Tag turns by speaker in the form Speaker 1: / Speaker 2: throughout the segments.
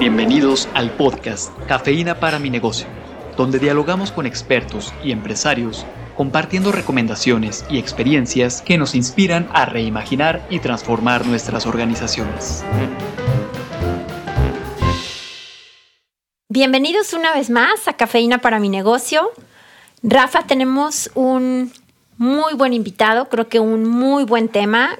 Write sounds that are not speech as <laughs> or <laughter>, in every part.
Speaker 1: Bienvenidos al podcast Cafeína para mi negocio, donde dialogamos con expertos y empresarios compartiendo recomendaciones y experiencias que nos inspiran a reimaginar y transformar nuestras organizaciones.
Speaker 2: Bienvenidos una vez más a Cafeína para mi negocio. Rafa, tenemos un muy buen invitado, creo que un muy buen tema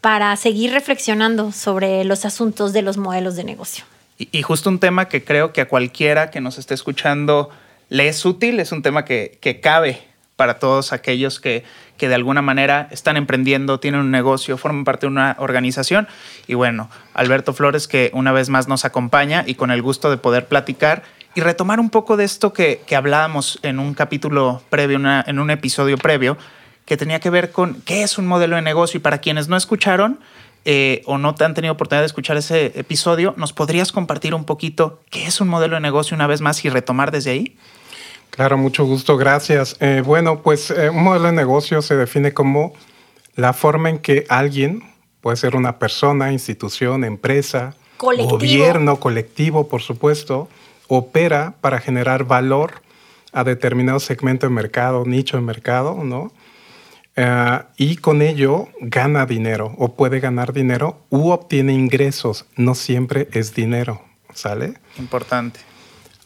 Speaker 2: para seguir reflexionando sobre los asuntos de los modelos de negocio.
Speaker 3: Y, justo un tema que creo que a cualquiera que nos esté escuchando le es útil, es un tema que, cabe para todos aquellos que, que, de alguna manera están emprendiendo, tienen un negocio, forman parte de una organización. Y bueno, Alberto Flores que una vez más nos acompaña y con el gusto de poder platicar y retomar un poco de esto que, que hablábamos en un capítulo previo, en un episodio previo, que tenía que ver con qué es un modelo de negocio. Y para quienes no escucharon, eh, o no te han tenido oportunidad de escuchar ese episodio, ¿nos podrías compartir un poquito qué es un modelo de negocio una vez más y retomar desde ahí?
Speaker 4: Claro, mucho gusto, gracias. Eh, bueno, pues eh, un modelo de negocio se define como la forma en que alguien, puede ser una persona, institución, empresa, gobierno, colectivo, por supuesto, opera para generar valor a determinado segmento de mercado, nicho de mercado, ¿no? Y con ello gana dinero o puede ganar dinero u obtiene ingresos. No siempre es dinero, ¿sale?
Speaker 3: Importante.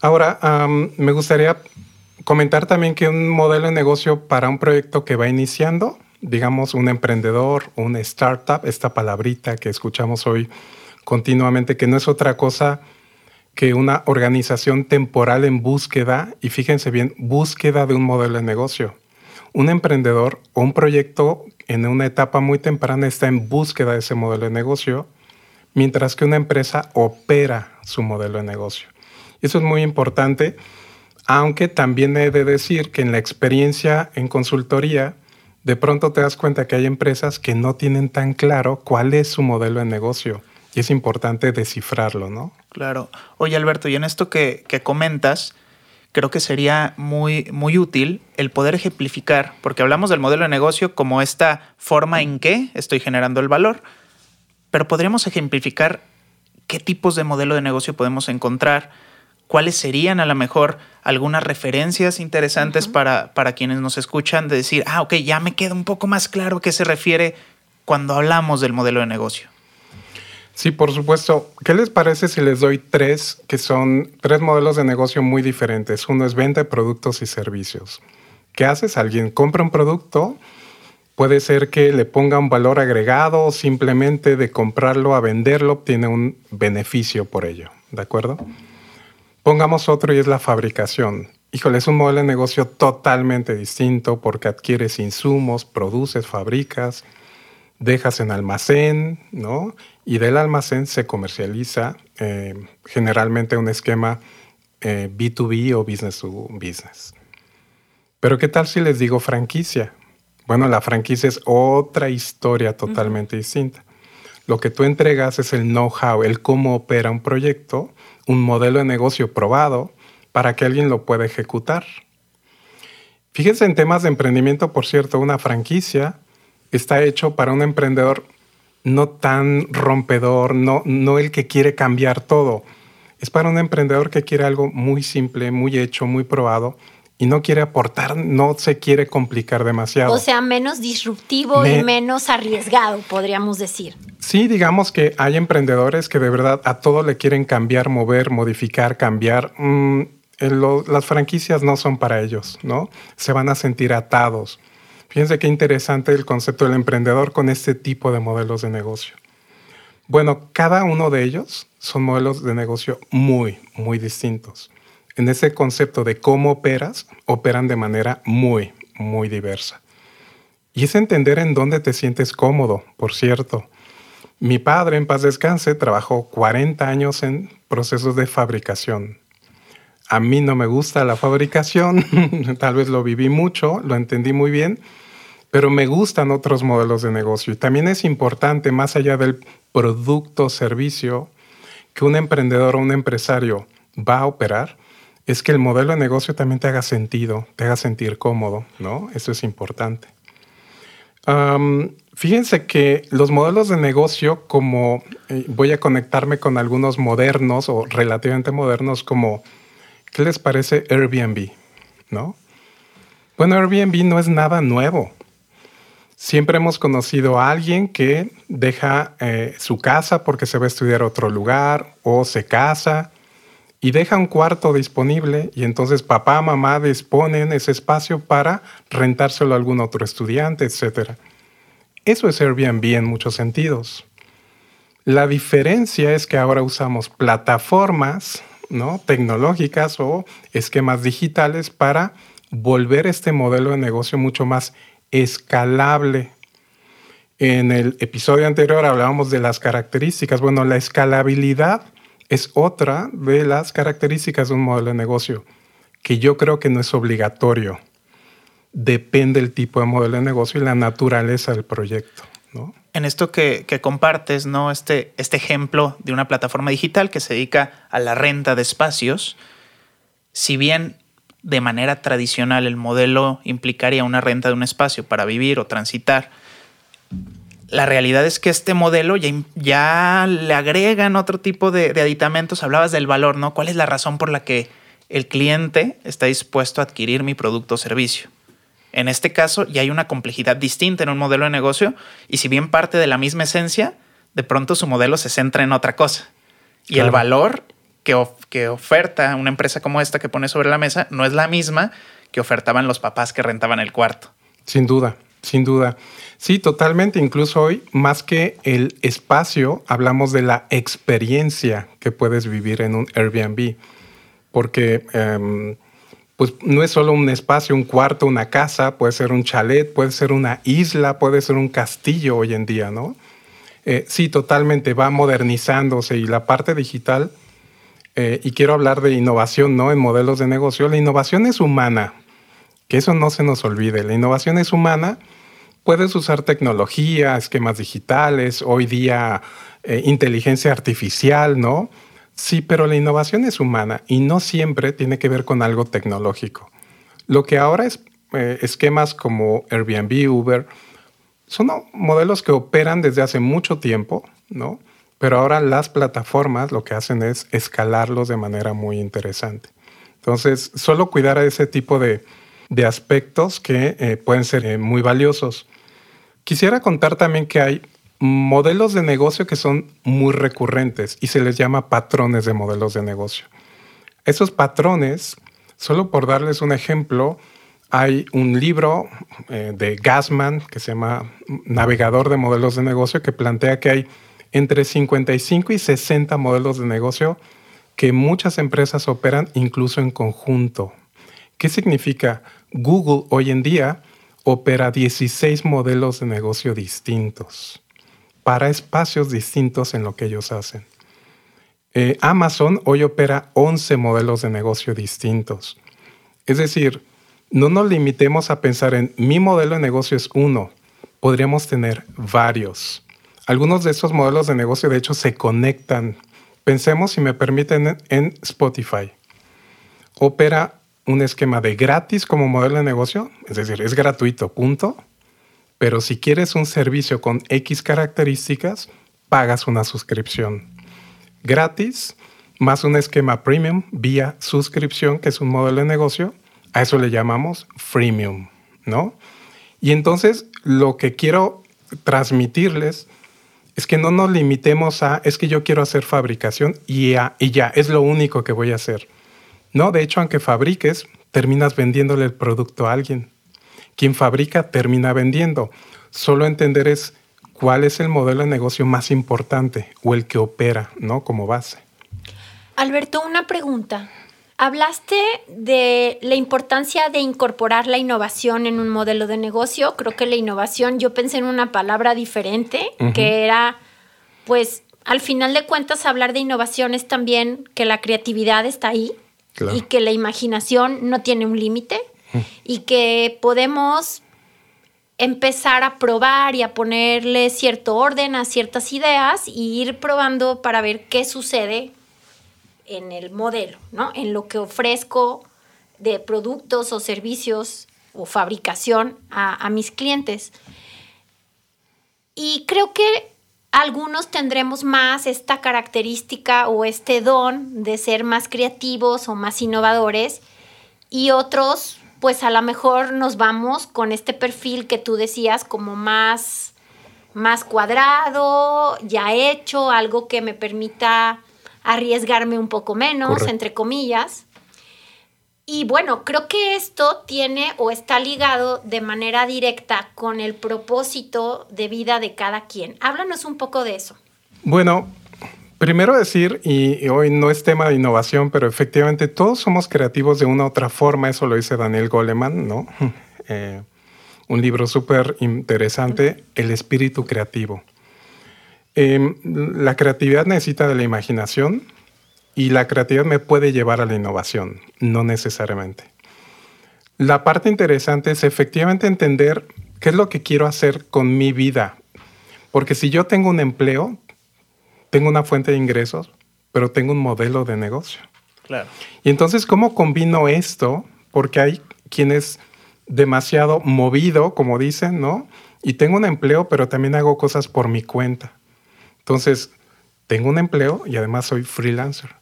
Speaker 4: Ahora, me gustaría comentar también que un modelo de negocio para un proyecto que va iniciando, digamos un emprendedor, una startup, esta palabrita que escuchamos hoy continuamente, que no es otra cosa que una organización temporal en búsqueda, y fíjense bien, búsqueda de un modelo de negocio un emprendedor o un proyecto en una etapa muy temprana está en búsqueda de ese modelo de negocio, mientras que una empresa opera su modelo de negocio. Eso es muy importante, aunque también he de decir que en la experiencia en consultoría, de pronto te das cuenta que hay empresas que no tienen tan claro cuál es su modelo de negocio. Y es importante descifrarlo, ¿no?
Speaker 3: Claro. Oye, Alberto, y en esto que, que comentas, creo que sería muy, muy útil el poder ejemplificar, porque hablamos del modelo de negocio como esta forma en que estoy generando el valor, pero podríamos ejemplificar qué tipos de modelo de negocio podemos encontrar, cuáles serían a lo mejor algunas referencias interesantes para, para quienes nos escuchan de decir, ah, ok, ya me queda un poco más claro qué se refiere cuando hablamos del modelo de negocio.
Speaker 4: Sí, por supuesto. ¿Qué les parece si les doy tres que son tres modelos de negocio muy diferentes? Uno es venta de productos y servicios. ¿Qué haces? Alguien compra un producto, puede ser que le ponga un valor agregado o simplemente de comprarlo a venderlo obtiene un beneficio por ello. ¿De acuerdo? Pongamos otro y es la fabricación. Híjole, es un modelo de negocio totalmente distinto porque adquieres insumos, produces, fabricas, dejas en almacén, ¿no? Y del almacén se comercializa eh, generalmente un esquema B2B eh, o business to business. Pero ¿qué tal si les digo franquicia? Bueno, la franquicia es otra historia totalmente distinta. Lo que tú entregas es el know-how, el cómo opera un proyecto, un modelo de negocio probado para que alguien lo pueda ejecutar. Fíjense en temas de emprendimiento, por cierto, una franquicia está hecho para un emprendedor no tan rompedor, no, no el que quiere cambiar todo. Es para un emprendedor que quiere algo muy simple, muy hecho, muy probado y no quiere aportar, no se quiere complicar demasiado.
Speaker 2: O sea, menos disruptivo y menos arriesgado, podríamos decir.
Speaker 4: Sí, digamos que hay emprendedores que de verdad a todo le quieren cambiar, mover, modificar, cambiar. Mm, las franquicias no son para ellos, ¿no? Se van a sentir atados. Fíjense qué interesante el concepto del emprendedor con este tipo de modelos de negocio. Bueno, cada uno de ellos son modelos de negocio muy, muy distintos. En ese concepto de cómo operas, operan de manera muy, muy diversa. Y es entender en dónde te sientes cómodo, por cierto. Mi padre, en paz descanse, trabajó 40 años en procesos de fabricación. A mí no me gusta la fabricación, <laughs> tal vez lo viví mucho, lo entendí muy bien, pero me gustan otros modelos de negocio. Y también es importante, más allá del producto o servicio que un emprendedor o un empresario va a operar, es que el modelo de negocio también te haga sentido, te haga sentir cómodo, ¿no? Eso es importante. fíjense que los modelos de negocio, como eh, voy a conectarme con algunos modernos o relativamente modernos, como, ¿qué les parece Airbnb? ¿No? Bueno, Airbnb no es nada nuevo. Siempre hemos conocido a alguien que deja eh, su casa porque se va a estudiar a otro lugar o se casa y deja un cuarto disponible y entonces papá, mamá disponen ese espacio para rentárselo a algún otro estudiante, etc. Eso es Airbnb en muchos sentidos. La diferencia es que ahora usamos plataformas ¿no? tecnológicas o esquemas digitales para volver este modelo de negocio mucho más escalable. En el episodio anterior hablábamos de las características. Bueno, la escalabilidad es otra de las características de un modelo de negocio, que yo creo que no es obligatorio. Depende el tipo de modelo de negocio y la naturaleza del proyecto.
Speaker 3: En esto que, compartes, ¿no? Este, este ejemplo de una plataforma digital que se dedica a la renta de espacios, si bien de manera tradicional el modelo implicaría una renta de un espacio para vivir o transitar, la realidad es que este modelo ya, le agregan otro tipo de, aditamentos. Hablabas del valor, ¿no? ¿Cuál es la razón por la que el cliente está dispuesto a adquirir mi producto o servicio? En este caso ya hay una complejidad distinta en un modelo de negocio y si bien parte de la misma esencia, de pronto su modelo se centra en otra cosa. Y el valor que, que oferta una empresa como esta que pone sobre la mesa no es la misma que ofertaban los papás que rentaban el cuarto.
Speaker 4: Sin duda, sin duda. Sí, totalmente. Incluso hoy, más que el espacio, hablamos de la experiencia que puedes vivir en un Airbnb. Porque em, pues no es solo un espacio, un cuarto, una casa, puede ser un chalet, puede ser una isla, puede ser un castillo hoy en día, ¿no? Eh, sí, totalmente, va modernizándose y la parte digital, eh, y quiero hablar de innovación, ¿no? En modelos de negocio, la innovación es humana, que eso no se nos olvide, la innovación es humana puedes usar tecnología, esquemas digitales, hoy día eh, inteligencia artificial, ¿no? Sí, pero la innovación es humana y no siempre tiene que ver con algo tecnológico. Lo que ahora es eh, esquemas como Airbnb, Uber, son modelos que operan desde hace mucho tiempo, ¿no? Pero ahora las plataformas lo que hacen es escalarlos de manera muy interesante. Entonces, solo cuidar a ese tipo de, aspectos que eh, pueden ser muy valiosos. Quisiera contar también que hay modelos de negocio que son muy recurrentes y se les llama patrones de modelos de negocio. Esos patrones, solo por darles un ejemplo, hay un libro eh, de Gassman que se llama Navegador de Modelos de Negocio que plantea que hay entre 55 y 60 modelos de negocio que muchas empresas operan incluso en conjunto. ¿Qué significa? Google hoy en día opera 16 modelos de negocio distintos para espacios distintos en lo que ellos hacen. Eh, Amazon hoy opera 11 modelos de negocio distintos. Es decir, no nos limitemos a pensar en mi modelo de negocio es uno, podríamos tener varios. Algunos de estos modelos de negocio de hecho se conectan. Pensemos, si me permiten, en Spotify. Opera un esquema de gratis como modelo de negocio, es decir, es gratuito, punto. Pero si quieres un servicio con X características, pagas una suscripción. Gratis, más un esquema premium vía suscripción, que es un modelo de negocio, a eso le llamamos freemium, ¿no? Y entonces lo que quiero transmitirles es que no nos limitemos a, es que yo quiero hacer fabricación y y ya, es lo único que voy a hacer. No, de hecho, aunque fabriques, terminas vendiéndole el producto a alguien. Quien fabrica termina vendiendo. Solo entender es cuál es el modelo de negocio más importante o el que opera, ¿no? Como base.
Speaker 2: Alberto, una pregunta. Hablaste de la importancia de incorporar la innovación en un modelo de negocio. Creo que la innovación, yo pensé en una palabra diferente, que era, pues, al final de cuentas, hablar de innovación es también que la creatividad está ahí, y que la imaginación no tiene un límite <laughs> y que podemos empezar a probar y a ponerle cierto orden a ciertas ideas y ir probando para ver qué sucede en el modelo, ¿no? En lo que ofrezco de productos o servicios o fabricación a, a mis clientes. Y creo que algunos tendremos más esta característica o este don de ser más creativos o más innovadores y otros pues a lo mejor nos vamos con este perfil que tú decías como más más cuadrado, ya hecho, algo que me permita arriesgarme un poco menos, entre comillas. Y bueno, creo que esto tiene o está ligado de manera directa con el propósito de vida de cada quien. Háblanos un poco de eso.
Speaker 4: Bueno, primero decir, y, hoy no es tema de innovación, pero efectivamente todos somos creativos de una u otra forma, eso lo dice Daniel Goleman, ¿no? <laughs> Eh, un libro súper interesante, El espíritu creativo. Em, la creatividad necesita de la imaginación, y la creatividad me puede llevar a la innovación, no necesariamente. La parte interesante es efectivamente entender qué es lo que quiero hacer con mi vida. Porque si yo tengo un empleo, tengo una fuente de ingresos, pero tengo un modelo de negocio.
Speaker 3: Claro.
Speaker 4: Y entonces, ¿cómo combino esto? Porque hay quienes demasiado movido, como dicen, ¿no? Y tengo un empleo, pero también hago cosas por mi cuenta. Entonces, tengo un empleo y además soy freelancer.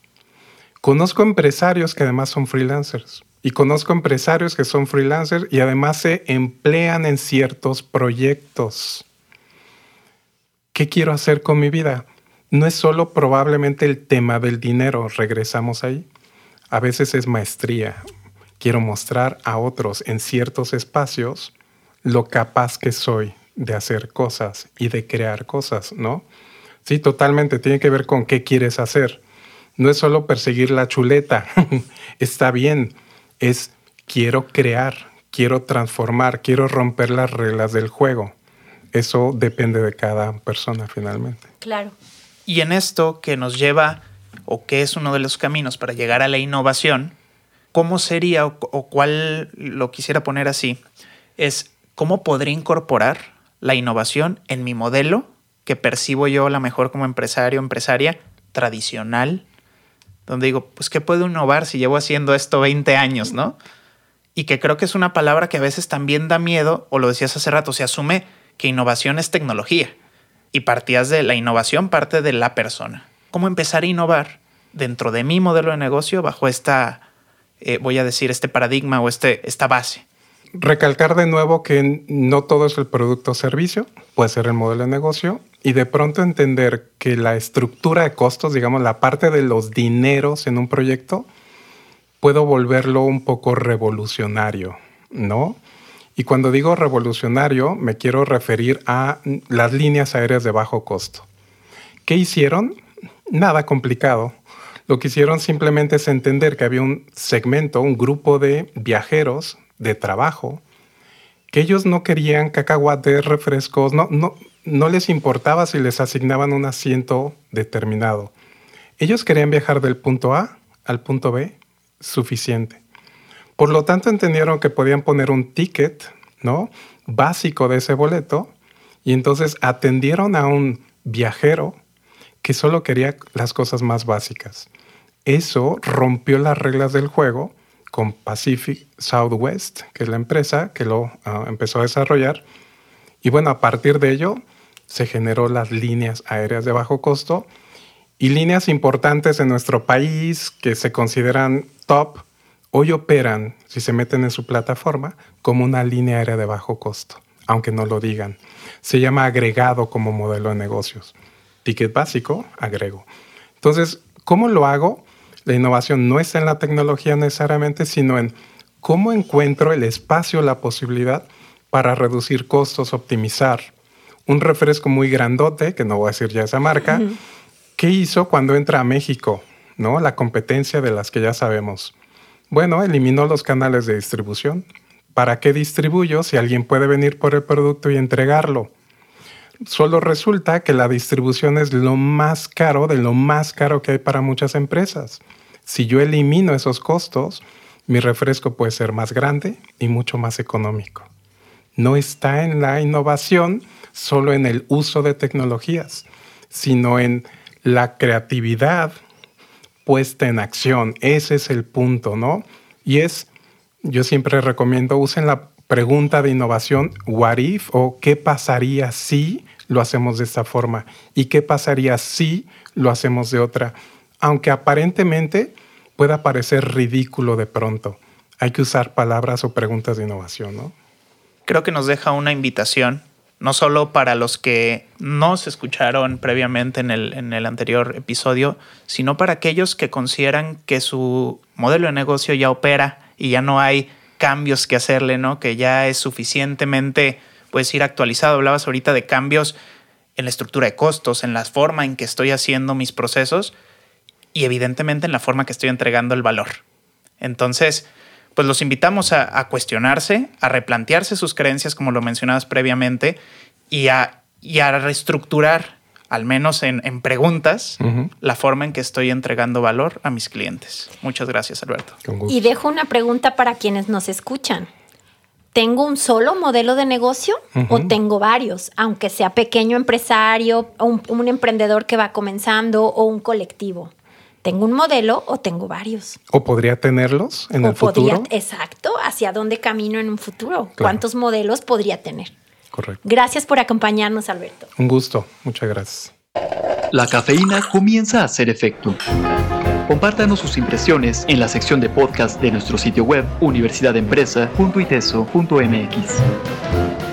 Speaker 4: Conozco empresarios que además son freelancers y conozco empresarios que son freelancers y además se emplean en ciertos proyectos. ¿Qué quiero hacer con mi vida? No es solo probablemente el tema del dinero, regresamos ahí. A veces es maestría. Quiero mostrar a otros en ciertos espacios lo capaz que soy de hacer cosas y de crear cosas, ¿no? Sí, totalmente, tiene que ver con qué quieres hacer no es solo perseguir la chuleta, <laughs> está bien, es quiero crear, quiero transformar, quiero romper las reglas del juego. Eso depende de cada persona finalmente.
Speaker 2: Claro.
Speaker 3: Y en esto que nos lleva, o que es uno de los caminos para llegar a la innovación, ¿cómo sería o, cuál lo quisiera poner así? Es cómo podría incorporar la innovación en mi modelo que percibo yo la mejor como empresario, empresaria tradicional, donde digo, pues, ¿qué puedo innovar si llevo haciendo esto 20 años, no? Y que creo que es una palabra que a veces también da miedo, o lo decías hace rato, se asume que innovación es tecnología. Y partías de la innovación, parte de la persona. ¿Cómo empezar a innovar dentro de mi modelo de negocio bajo esta, eh, voy a decir, este paradigma o este, esta base?
Speaker 4: Recalcar de nuevo que no todo es el producto o servicio, puede ser el modelo de negocio y de pronto entender que la estructura de costos, digamos, la parte de los dineros en un proyecto, puedo volverlo un poco revolucionario, ¿no? Y cuando digo revolucionario, me quiero referir a las líneas aéreas de bajo costo. ¿Qué hicieron? Nada complicado. Lo que hicieron simplemente es entender que había un segmento, un grupo de viajeros de trabajo, que ellos no querían cacahuates, refrescos, no, no, no les importaba si les asignaban un asiento determinado. Ellos querían viajar del punto A al punto B suficiente. Por lo tanto, entendieron que podían poner un ticket, ¿no? básico de ese boleto y entonces atendieron a un viajero que solo quería las cosas más básicas. Eso rompió las reglas del juego con Pacific Southwest, que es la empresa que lo ah, empezó a desarrollar. Y bueno, a partir de ello, se generó las líneas aéreas de bajo costo y líneas importantes en nuestro país que se consideran top, hoy operan, si se meten en su plataforma, como una línea aérea de bajo costo, aunque no lo digan. Se llama agregado como modelo de negocios. Ticket básico, agrego. Entonces, ¿cómo lo hago? La innovación no está en la tecnología necesariamente, sino en cómo encuentro el espacio, la posibilidad para reducir costos, optimizar, un refresco muy grandote, que no voy a decir ya esa marca, ¿qué hizo cuando entra a México? ¿No? La competencia de las que ya sabemos. Bueno, eliminó los canales de distribución. ¿Para qué distribuyo si alguien puede venir por el producto y entregarlo? Solo resulta que la distribución es lo más caro de lo más caro que hay para muchas empresas. Si yo elimino esos costos, mi refresco puede ser más grande y mucho más económico. No está en la innovación, solo en el uso de tecnologías, sino en la creatividad puesta en acción. Ese es el punto, ¿no? Y es, yo siempre recomiendo, usen la pregunta de innovación, what if o qué pasaría si lo hacemos de esta forma? ¿Y qué pasaría si lo hacemos de otra? Aunque aparentemente pueda parecer ridículo de pronto, hay que usar palabras o preguntas de innovación, ¿no?
Speaker 3: Creo que nos deja una invitación, no solo para los que no se escucharon previamente en el, en el anterior episodio, sino para aquellos que consideran que su modelo de negocio ya opera y ya no hay cambios que hacerle, ¿no? Que ya es suficientemente, puedes ir actualizado. Hablabas ahorita de cambios en la estructura de costos, en la forma en que estoy haciendo mis procesos y evidentemente en la forma que estoy entregando el valor. Entonces, pues los invitamos a, cuestionarse, a replantearse sus creencias, como lo mencionabas previamente, y a, y a reestructurar, al menos en, preguntas, la forma en que estoy entregando valor a mis clientes. Muchas gracias, Alberto.
Speaker 2: Y dejo una pregunta para quienes nos escuchan. ¿Tengo un solo modelo de negocio o tengo varios? Aunque sea pequeño empresario, un, un emprendedor que va comenzando o un colectivo. ¿Tengo un modelo o tengo varios?
Speaker 4: ¿O podría tenerlos en el futuro?
Speaker 2: Exacto, ¿hacia dónde camino en un futuro? ¿Cuántos modelos podría tener?
Speaker 4: Correcto.
Speaker 2: Gracias por acompañarnos, Alberto.
Speaker 4: Un gusto, muchas gracias.
Speaker 1: La cafeína comienza a hacer efecto. Compártanos sus impresiones en la sección de podcast de nuestro sitio web universidadempresa.iteso.mx.